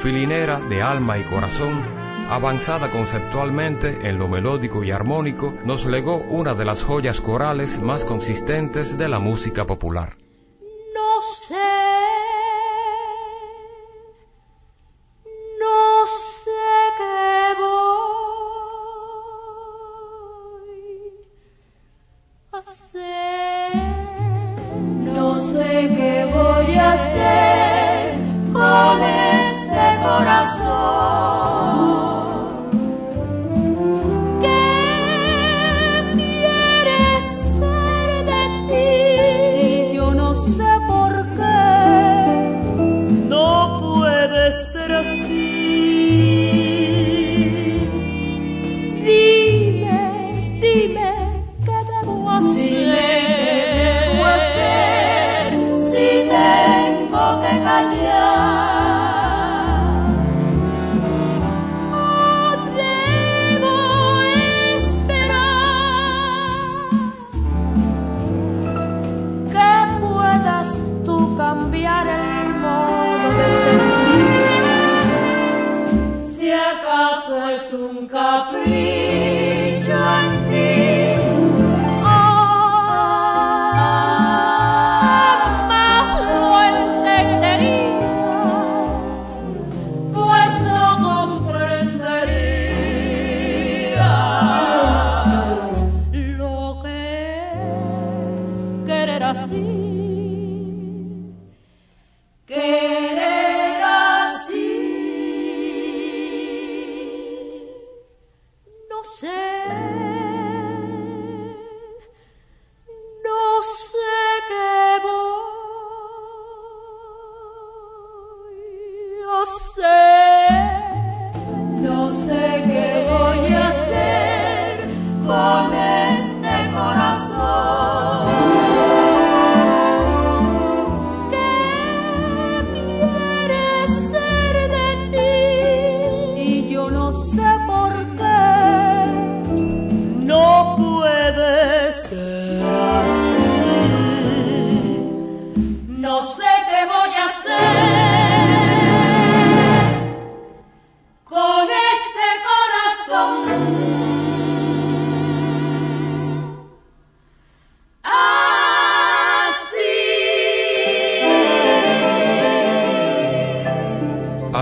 filinera de alma y corazón, avanzada conceptualmente en lo melódico y armónico, nos legó una de las joyas corales más consistentes de la música popular.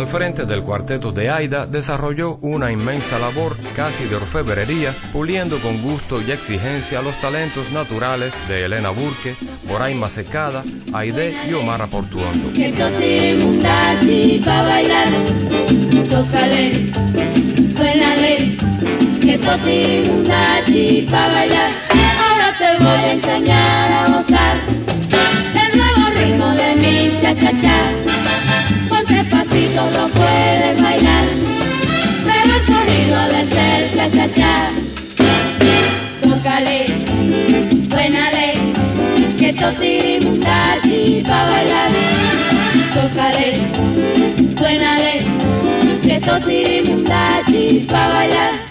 Del cuarteto de Aida desarrolló una inmensa labor casi de orfebrería, puliendo con gusto y exigencia los talentos naturales de Elena Burke, Moraima Secada, Aide y Omar Portuondo. Ahora te voy a enseñar a gozar. El nuevo ritmo de mi cha-cha-cha lo puedes bailar, pero el sonido de ser cha-cha-cha. Tócale, suénale, que totirimundachi pa' bailar. Tócale, suénale, que totirimundachi pa' bailar.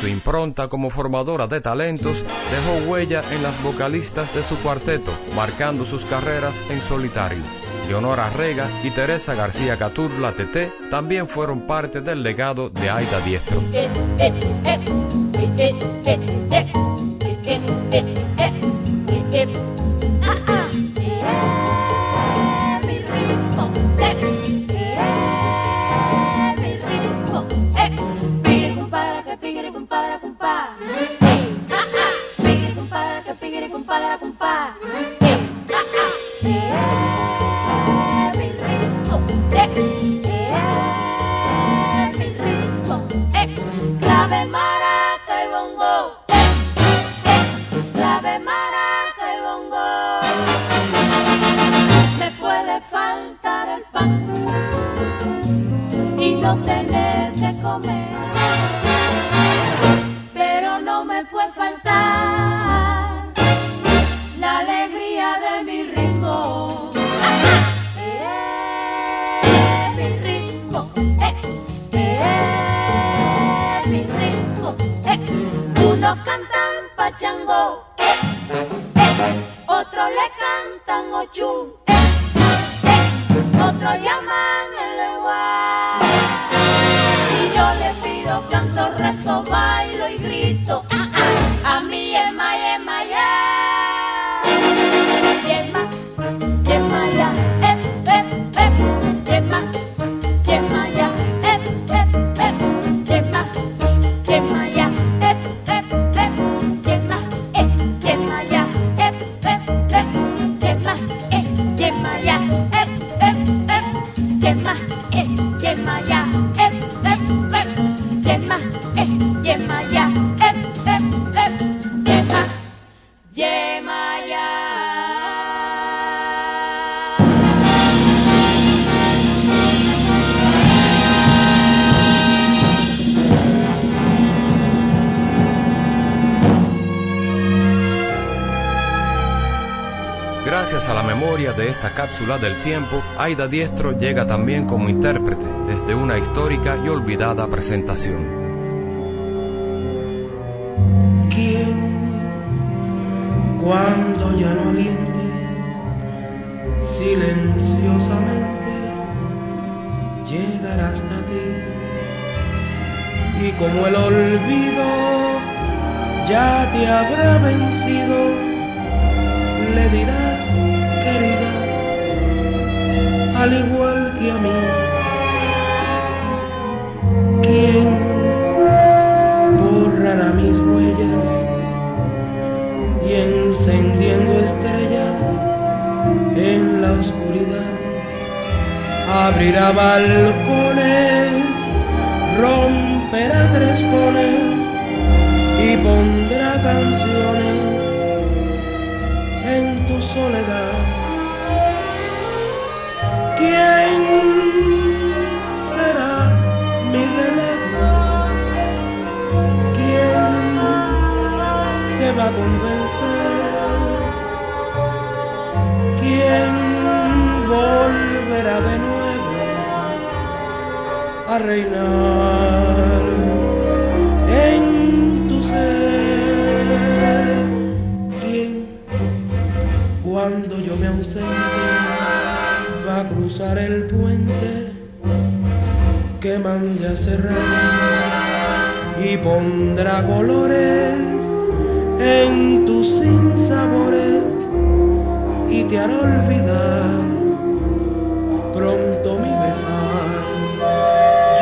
Su impronta como formadora de talentos dejó huella en las vocalistas de su cuarteto, marcando sus carreras en solitario. Leonora Rega y Teresa García Caturla Tete también fueron parte del legado de Aida Diestro. no tener que comer. Pero no me puede faltar la alegría de mi ritmo. Eh, eh mi ritmo, eh, eh, mi ritmo. Eh. Uno cantan pachango, eh, otro le cantan ochum. Esta cápsula del tiempo, Aida Diestro llega también como intérprete desde una histórica y olvidada presentación. ¿Quién, cuando ya no aliente, silenciosamente llegará hasta ti? Y como el olvido ya te habrá vencido, le dirás, al igual que a mí, ¿quién borrará mis huellas y encendiendo estrellas en la oscuridad, abrirá balcones, romperá crespones y pondrá canciones en tu soledad. Convencer? ¿Quién volverá de nuevo a reinar en tu ser? ¿Quién, cuando yo me ausente, va a cruzar el puente que mande a cerrar y pondrá colores en tus sinsabores y te hará olvidar pronto mi besar.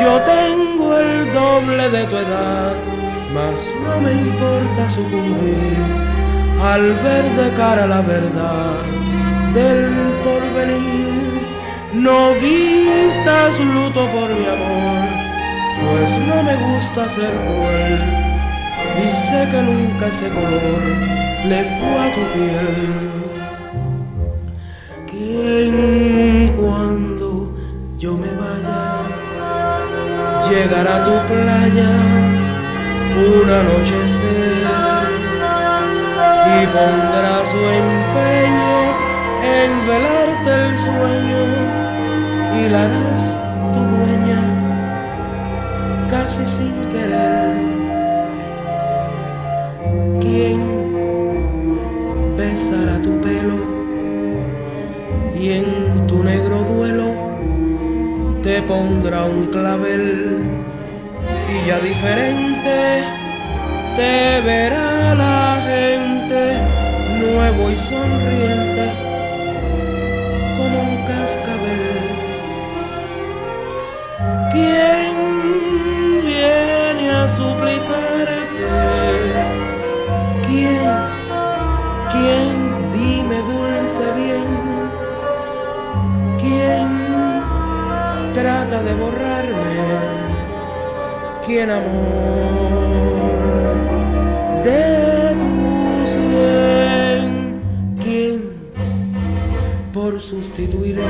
Yo tengo el doble de tu edad, mas no me importa sucumbir al ver de cara la verdad del porvenir. No vistas luto por mi amor, pues no me gusta ser cruel y sé que nunca ese color le fue a tu piel. ¿Quién cuando yo me vaya llegará a tu playa un anochecer y pondrá su empeño en velarte el sueño y la harás y en tu negro duelo te pondrá un clavel y ya diferente te verá la gente nuevo y sonriente como un cascabel. ¿Quién viene a suplicarte? De borrarme? ¿Quién amor de tu cien? ¿Quién por sustituirme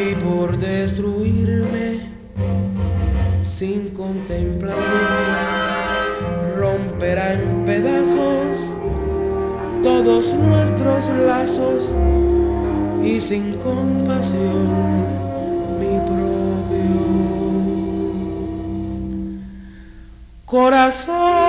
y por destruirme sin contemplación romperá en pedazos todos nuestros lazos y sin compasión mi propio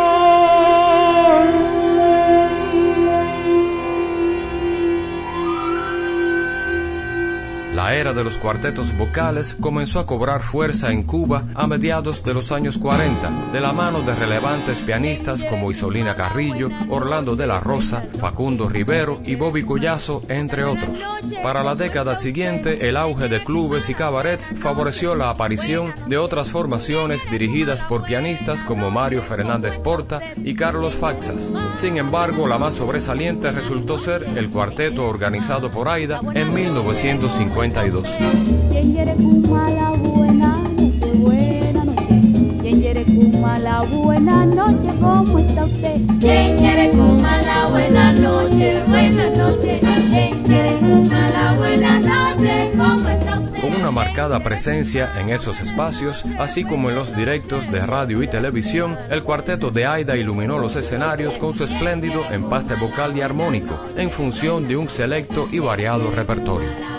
La era de los cuartetos vocales comenzó a cobrar fuerza en Cuba a mediados de los años 40, de la mano de relevantes pianistas como Isolina Carrillo, Orlando de la Rosa, Facundo Rivero y Bobby Collazo, entre otros. Para la década siguiente, el auge de clubes y cabarets favoreció la aparición de otras formaciones dirigidas por pianistas como Mario Fernández Porta y Carlos Faxas. Sin embargo, la más sobresaliente resultó ser el cuarteto organizado por Aida en 1950. 32. La buena noche, ¿cómo está usted? ¿Quién quiere Kuma la buena noche? Buena noche. ¿Quién quiere Kuma la buena noche? ¿Cómo está usted? Con una marcada presencia en esos espacios, así como en los directos de radio y televisión, el cuarteto de Aida iluminó los escenarios con su espléndido empaste vocal y armónico, en función de un selecto y variado repertorio.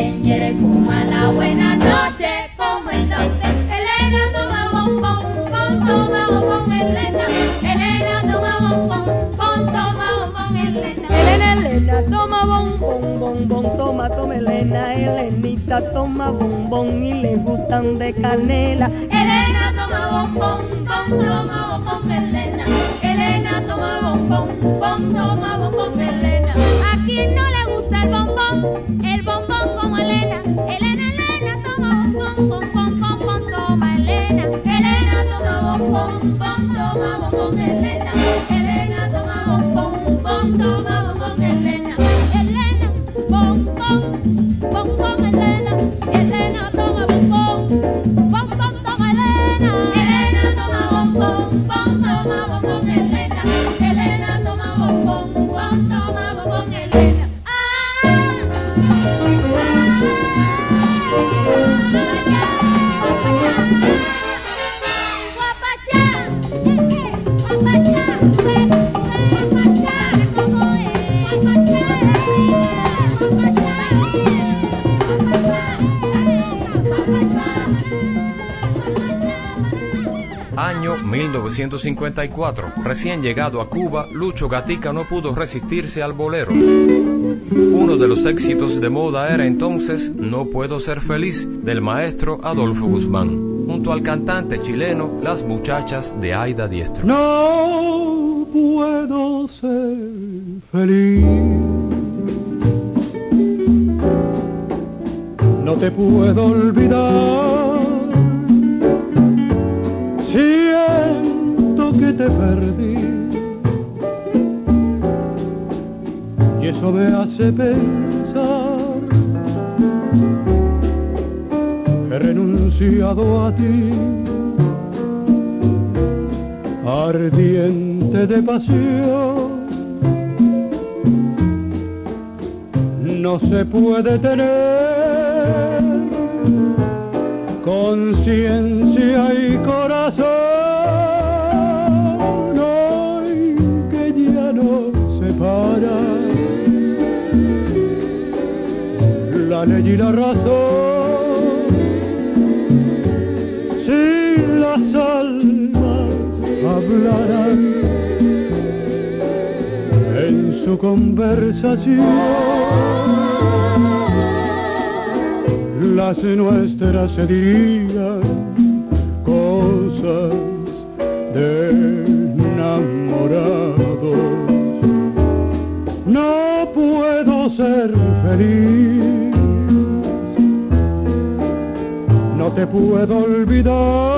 ¿Quién quiere cumba la buena noche? ¿Cómo está usted? Elena toma bombón, pon, toma bombón, Elena. Elena toma bombón, pon, toma bombón, Elena. Elena, Elena, toma bombón, bombón, toma, toma Elena, Elenita toma bombón y le gustan de canela. Elena toma bombón, pon, toma bombón, Elena. Elena toma bombón, pon, toma bombón, Elena. A quien no le gusta el el bombón Elena. Elena toma bombón, toma bombón. Elena 1954. Recién llegado a Cuba, Lucho Gatica no pudo resistirse al bolero. Uno de los éxitos de moda era entonces No puedo ser feliz del maestro Adolfo Guzmán, junto al cantante chileno Las muchachas de Aida Diestro. No puedo ser feliz. No te puedo olvidar. Que te perdí. Y eso me hace pensar que he renunciado a ti ardiente de pasión. No se puede tener conciencia y corazón. La ley y la razón. Si las almas hablaran en su conversación, las nuestras se dirían cosas de enamorados. No puedo ser feliz, te puedo olvidar.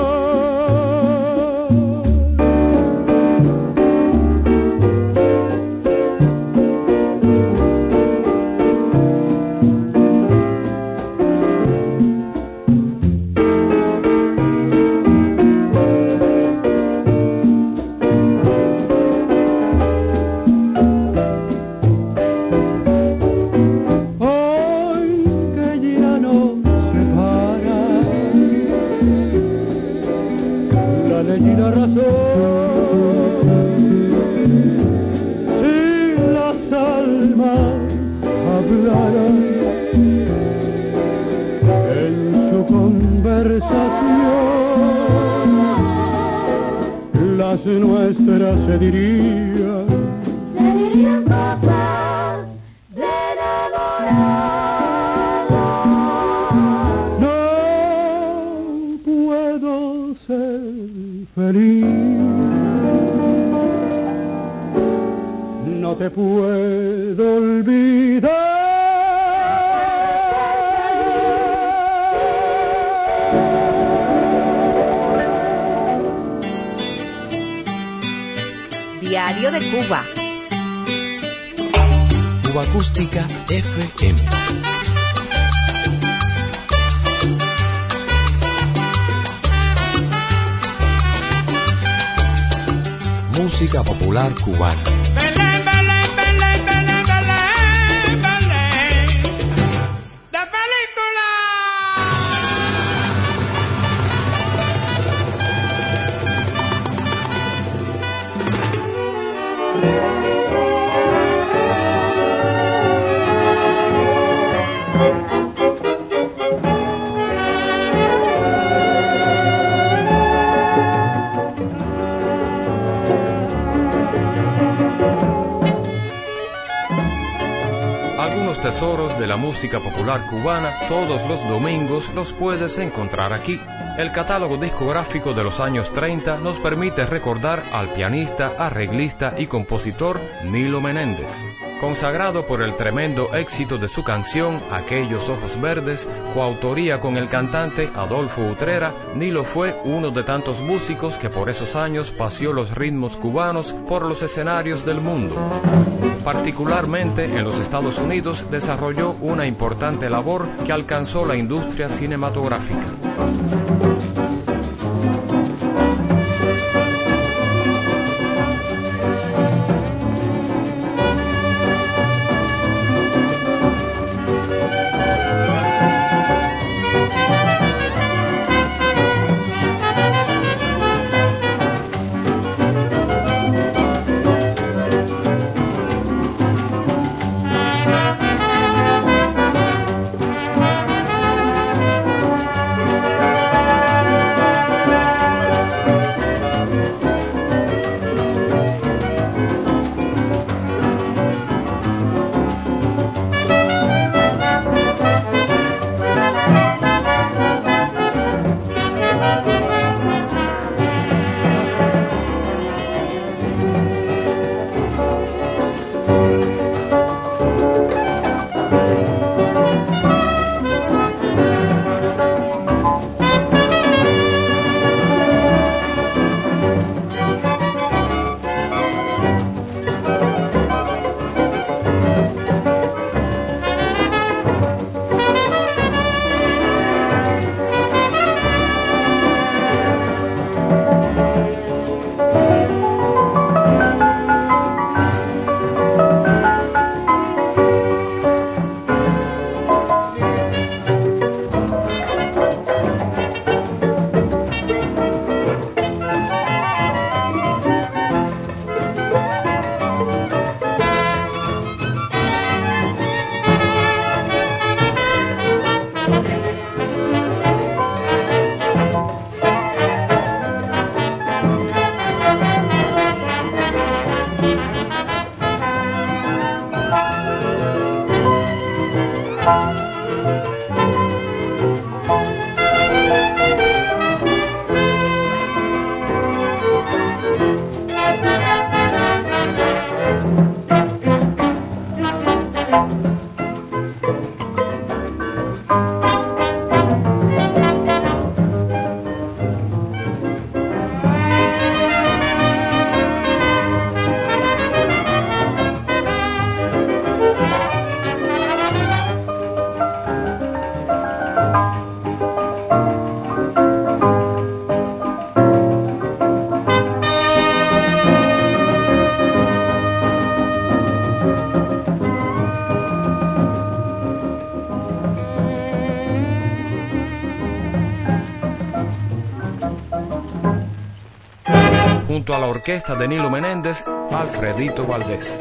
De la música popular cubana todos los domingos los puedes encontrar aquí. El catálogo discográfico de los años 30 nos permite recordar al pianista, arreglista y compositor Nilo Menéndez. Consagrado por el tremendo éxito de su canción Aquellos Ojos Verdes, coautoría con el cantante Adolfo Utrera, Nilo fue uno de tantos músicos que por esos años paseó los ritmos cubanos por los escenarios del mundo. Particularmente en los Estados Unidos desarrolló una importante labor que alcanzó la industria cinematográfica. A la orquesta de Nilo Menéndez, Alfredito Valdés.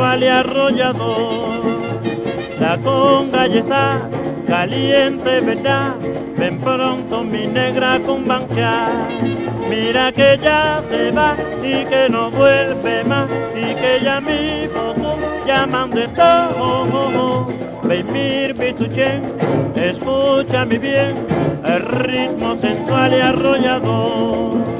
Y arrollador. La conga ya está caliente, ¿verdad? Ven pronto mi negra con banquear. Mira que ya se va y que no vuelve más y que ya mi foto llaman de todo. Beimir Bituchen, escucha mi bien, el ritmo sensual y arrollador.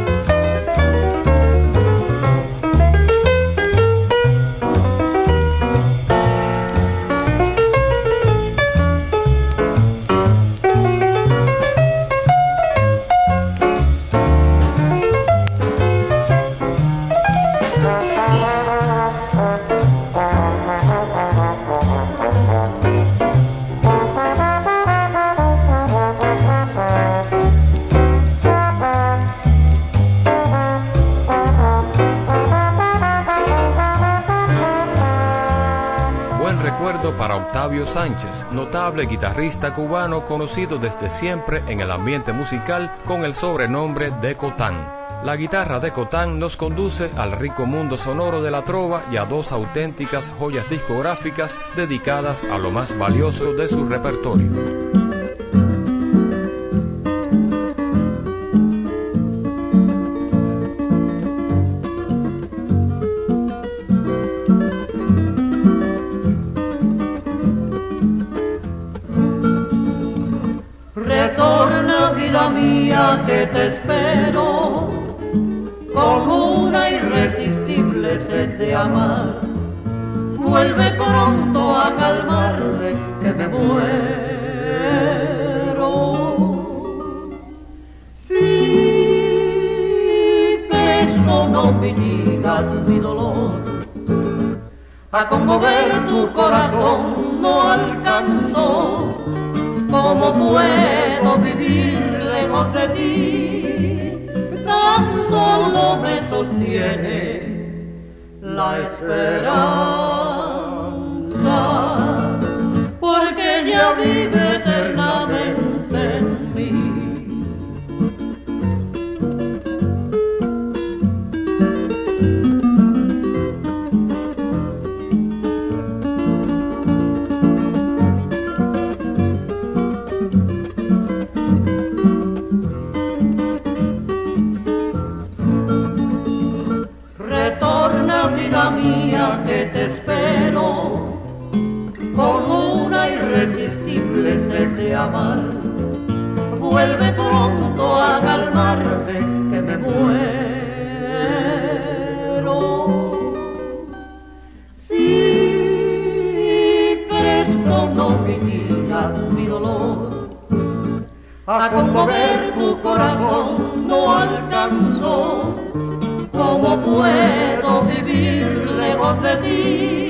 Sánchez, notable guitarrista cubano conocido desde siempre en el ambiente musical con el sobrenombre de Cotán. La guitarra de Cotán nos conduce al rico mundo sonoro de la trova y a dos auténticas joyas discográficas dedicadas a lo más valioso de su repertorio. Espero con una irresistible sed de amar. Vuelve pronto a calmarme que me muero. Si presto no mitigas mi dolor, a conmover tu corazón no alcanzó. ¿Cómo puedo vivir lejos de ti? Solo me sostiene. La esperanza, porque ella vive Vuelve pronto a calmarme que me muero. Si presto no mitigas mi dolor, a conmover tu corazón no alcanzó. ¿Cómo puedo vivir lejos de ti?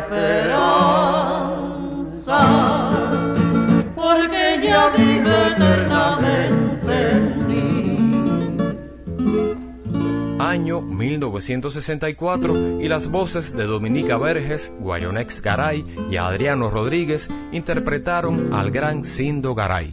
Esperanza, porque ella vive eternamente en mí. año 1964 y las voces de Dominica Verges, Guayonex Garay y Adriano Rodríguez interpretaron al gran Cindo Garay.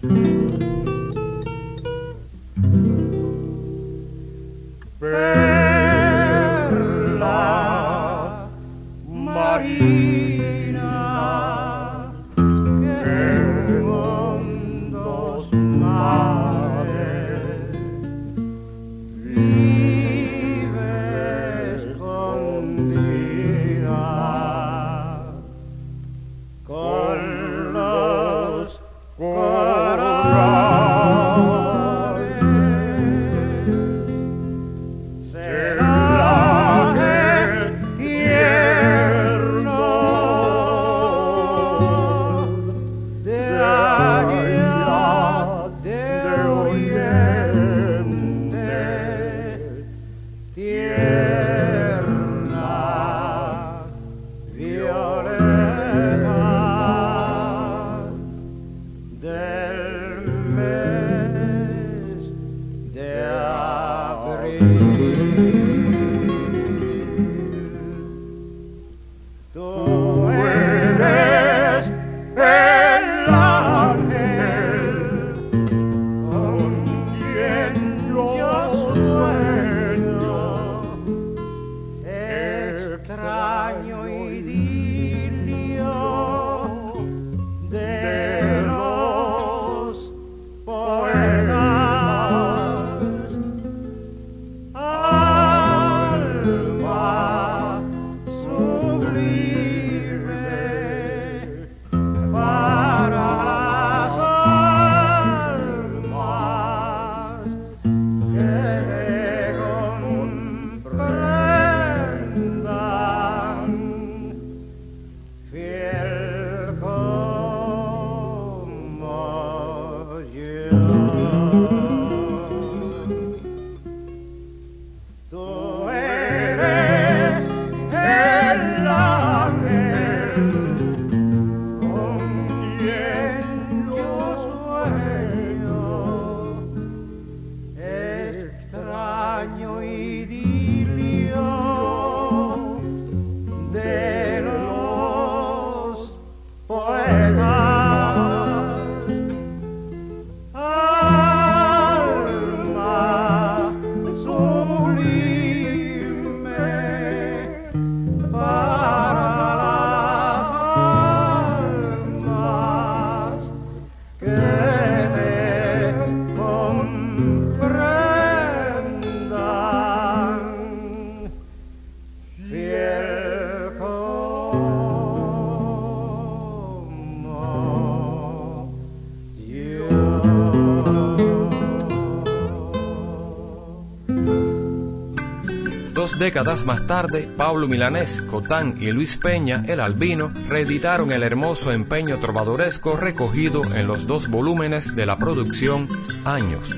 Décadas más tarde, Pablo Milanés, Cotán y Luis Peña, el albino, reeditaron el hermoso empeño trovadoresco recogido en los dos volúmenes de la producción Años.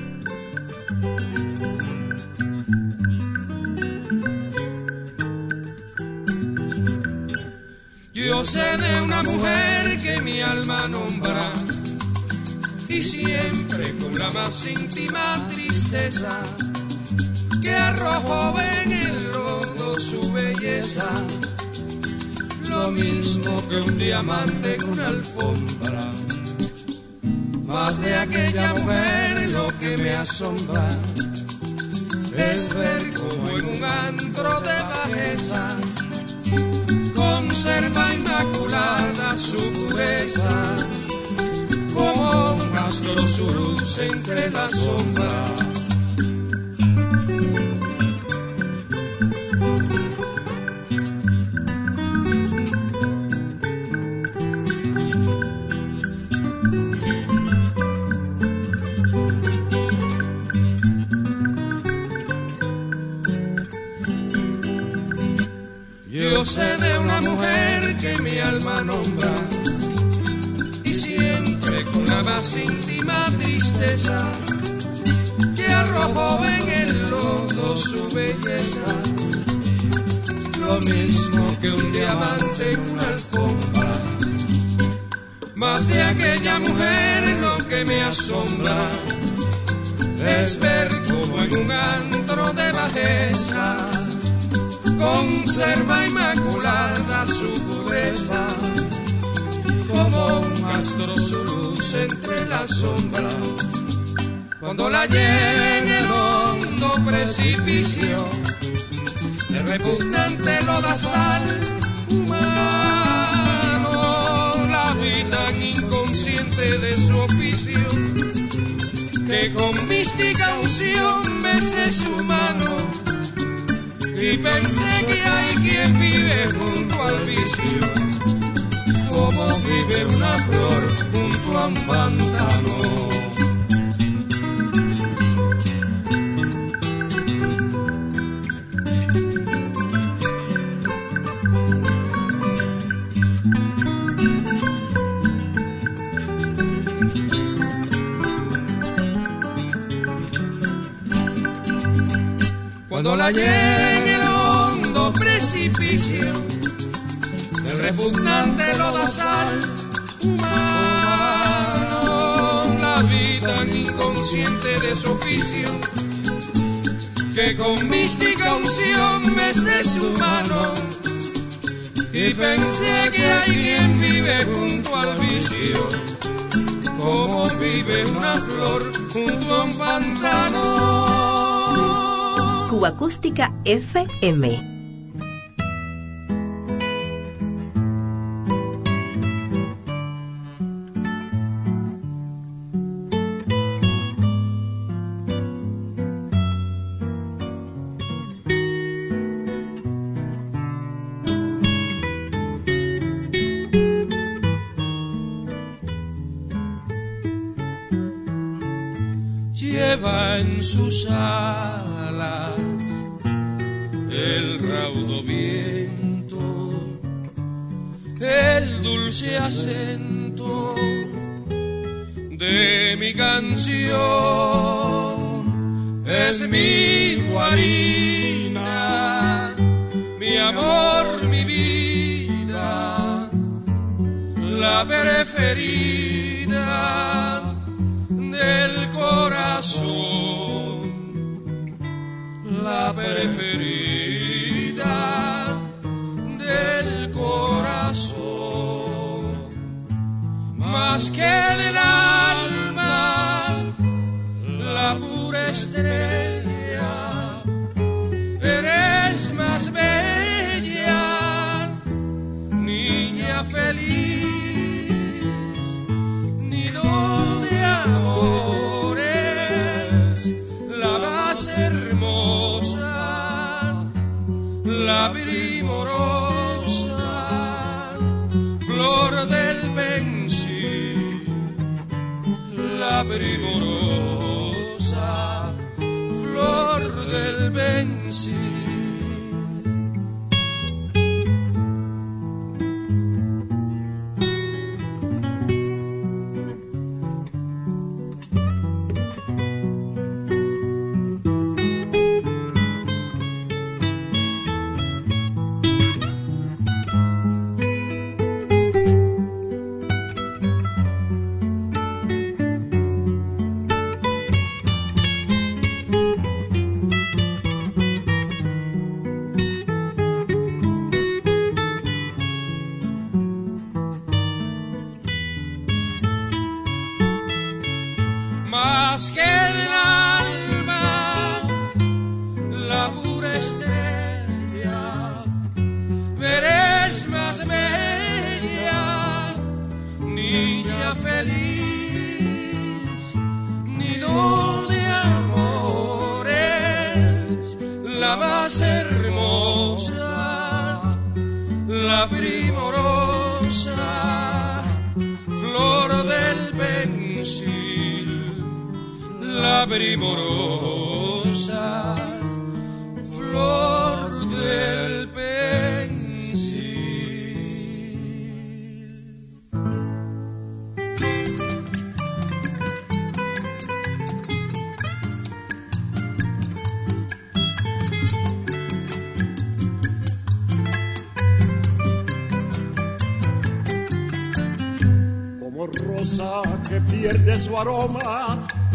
Yo sé de una mujer que mi alma nombra y siempre con la más íntima tristeza que arrojó en el su belleza, lo mismo que un diamante en una alfombra. Más de aquella mujer lo que me asombra. Es ver como en un antro de bajeza conserva inmaculada su pureza, como un astro su luz entre las sombras alma nombra y siempre con la más íntima tristeza que arrojó en el lodo su belleza, lo mismo que un diamante en una alfombra. Más de aquella mujer lo que me asombra es ver como en un antro de bajeza conserva inmaculada su como un astro su luz entre las sombras. Cuando la lleve en el hondo precipicio, el repugnante sal humano, la vida inconsciente de su oficio, que con mística unción bese su mano y pensé que hay quien como vive una flor junto a un pantano. Cuando la precipicio el repugnante lodazal humano, la vida inconsciente de su oficio, que con mística unción mece su mano, y pensé que alguien vive junto al vicio, como vive una flor junto a un pantano. Cuba Acústica FM la preferida del corazón, más que el alma, la pura estrella, del que pierde su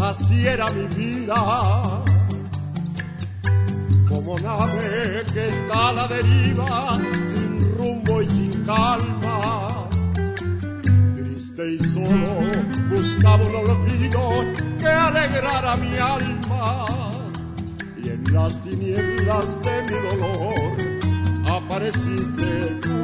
así era mi vida. Como nave que está a la deriva, sin rumbo y sin calma. Triste y solo buscaba un olvido que alegrara mi alma. Y en las tinieblas de mi dolor apareciste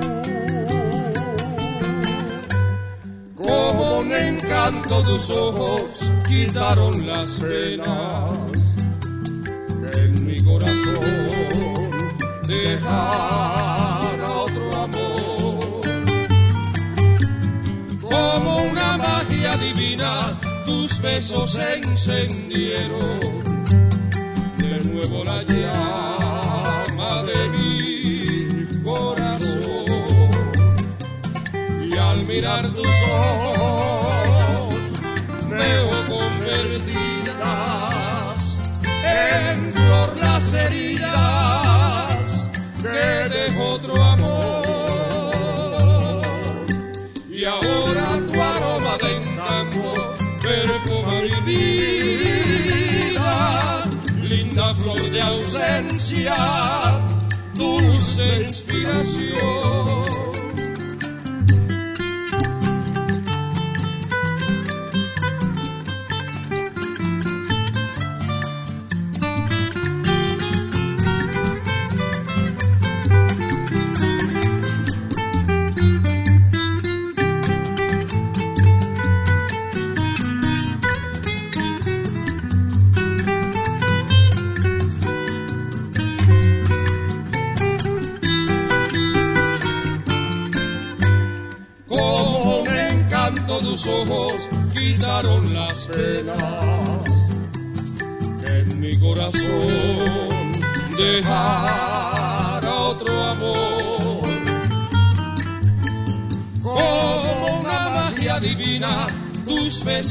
un encanto tus ojos quitaron las penas en mi corazón dejar a otro amor. Como una magia divina tus besos encendieron. De nuevo la llama de mi corazón. Y al mirar tus ojos heridas que dejó otro amor. Y ahora tu aroma de encanto perfuma mi vida linda flor de ausencia dulce inspiración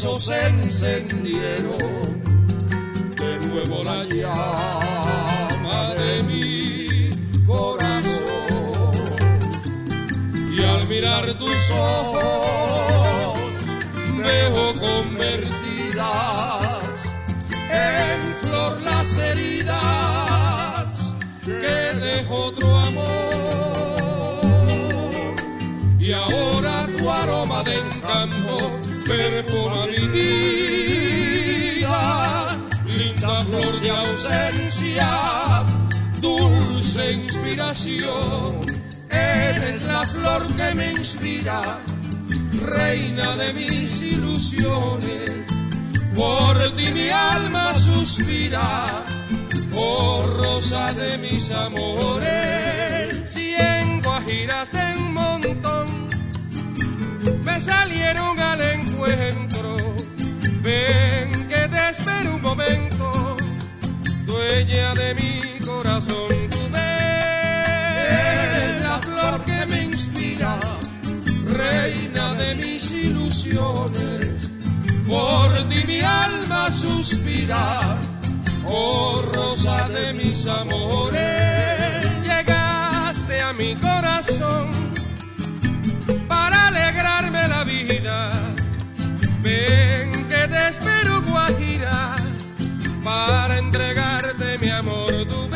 besos encendieron de nuevo la llama de mi corazón. Y al mirar tus ojos de ausencia dulce inspiración Eres la flor que me inspira, reina de mis ilusiones. Por ti mi alma suspira, oh rosa de mis amores. Cien guajiras de un montón me salieron al encuentro. Ven que te espero un momento, dueña de mi corazón. Tú Eres la flor que me inspira, reina de mis ilusiones. Por ti mi alma suspira, oh rosa de mis amores. Llegaste a mi corazón para alegrarme la vida. Ven que te para entregarte mi amor. Tú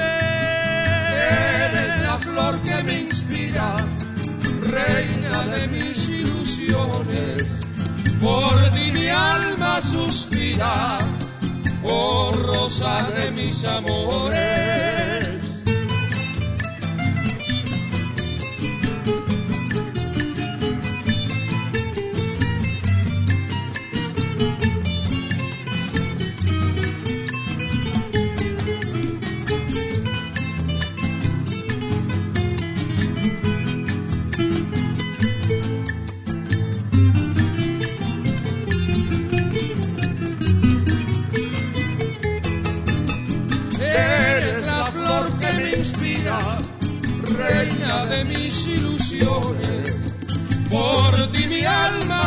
Eres la flor que me inspira, reina de mis ilusiones. Por ti mi alma suspira, oh rosa de mis amores.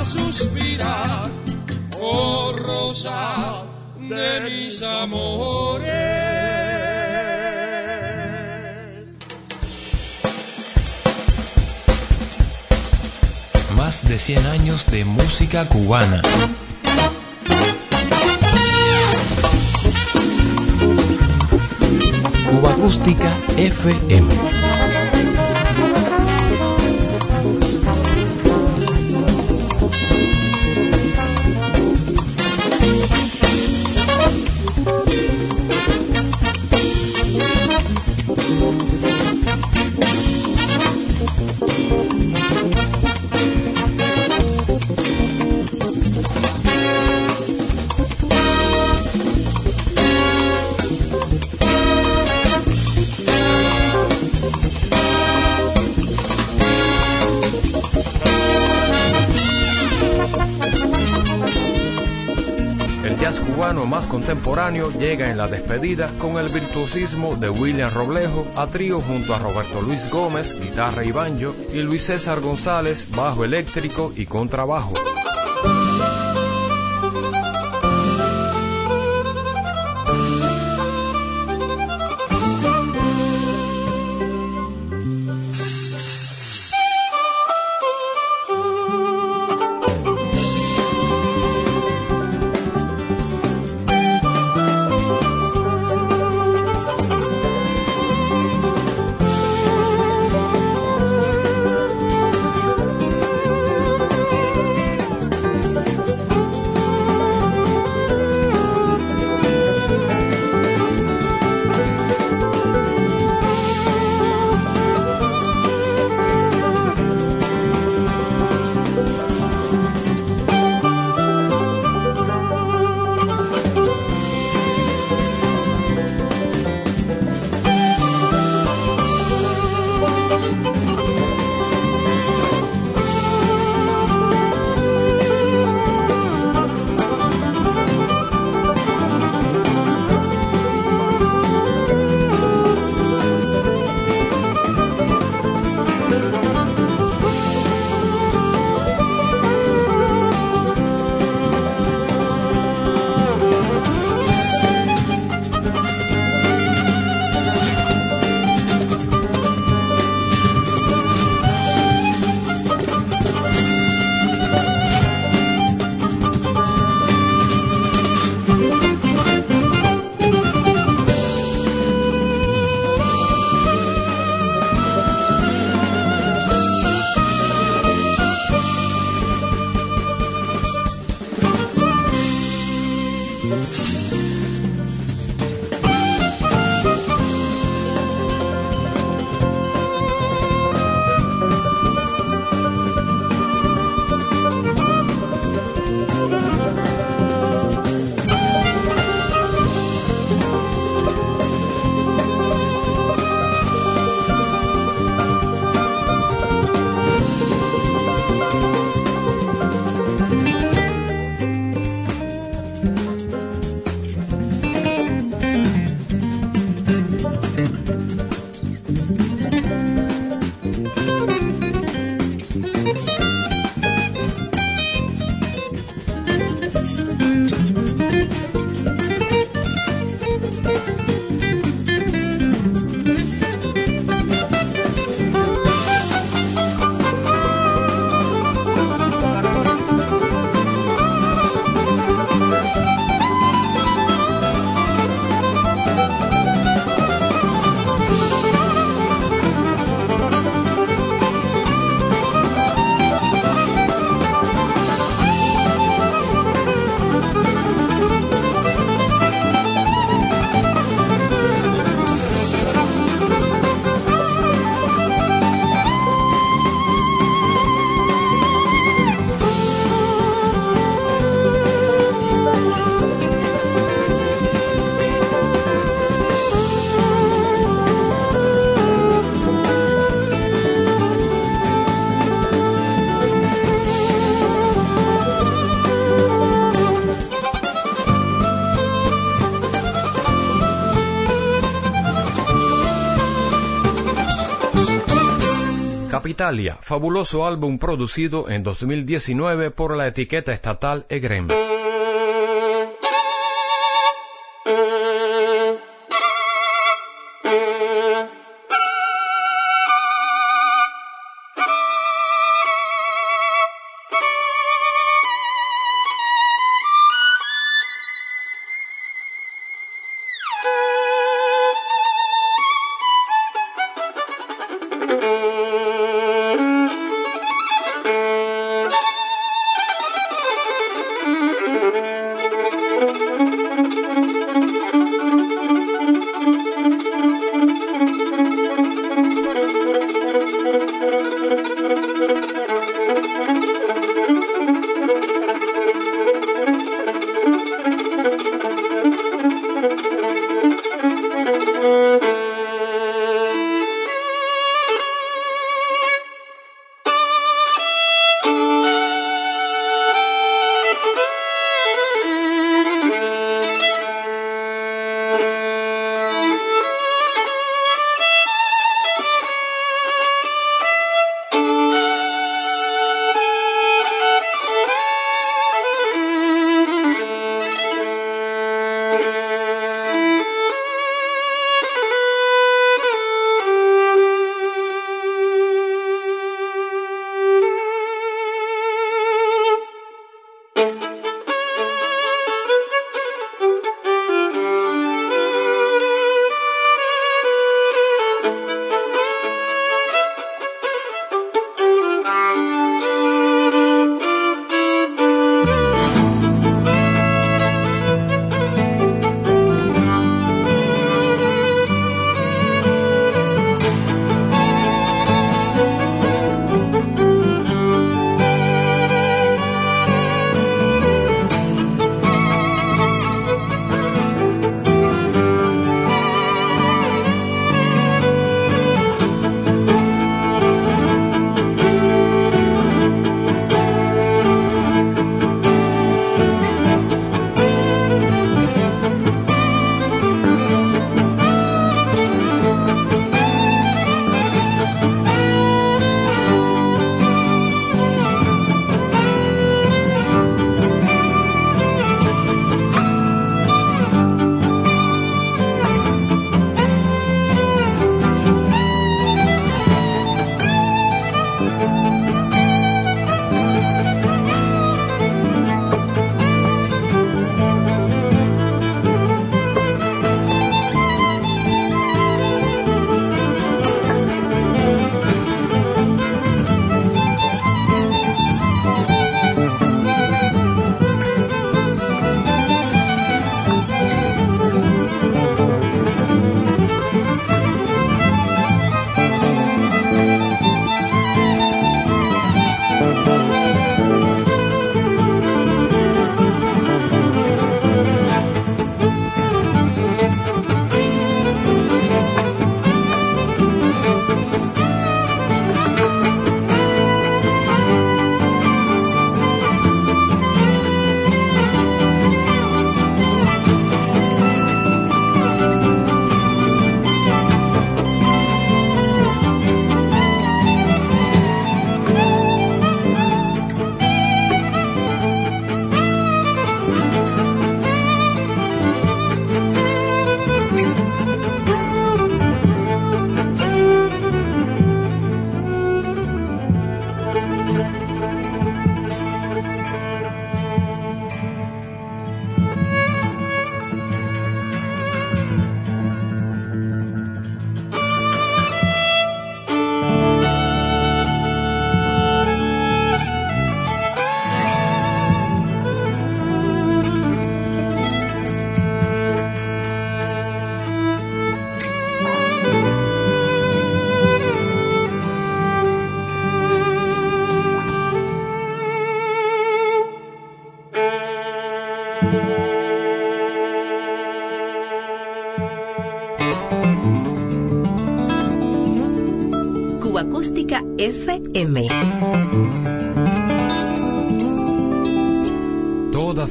suspirar, oh rosa de mis amores. Más de 100 años de música cubana. Cuba Acústica FM. Contemporáneo llega en la despedida con el virtuosismo de William Roblejo a trío junto a Roberto Luis Gómez, guitarra y banjo, y Luis César González, bajo eléctrico y contrabajo. Italia, fabuloso álbum producido en 2019 por la etiqueta estatal EGREM.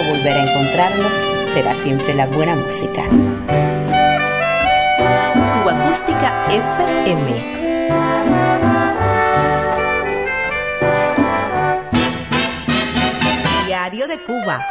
Volver a encontrarnos será siempre la buena música. Cuba Acústica FM. Diario de Cuba